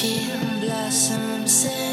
feel blossoms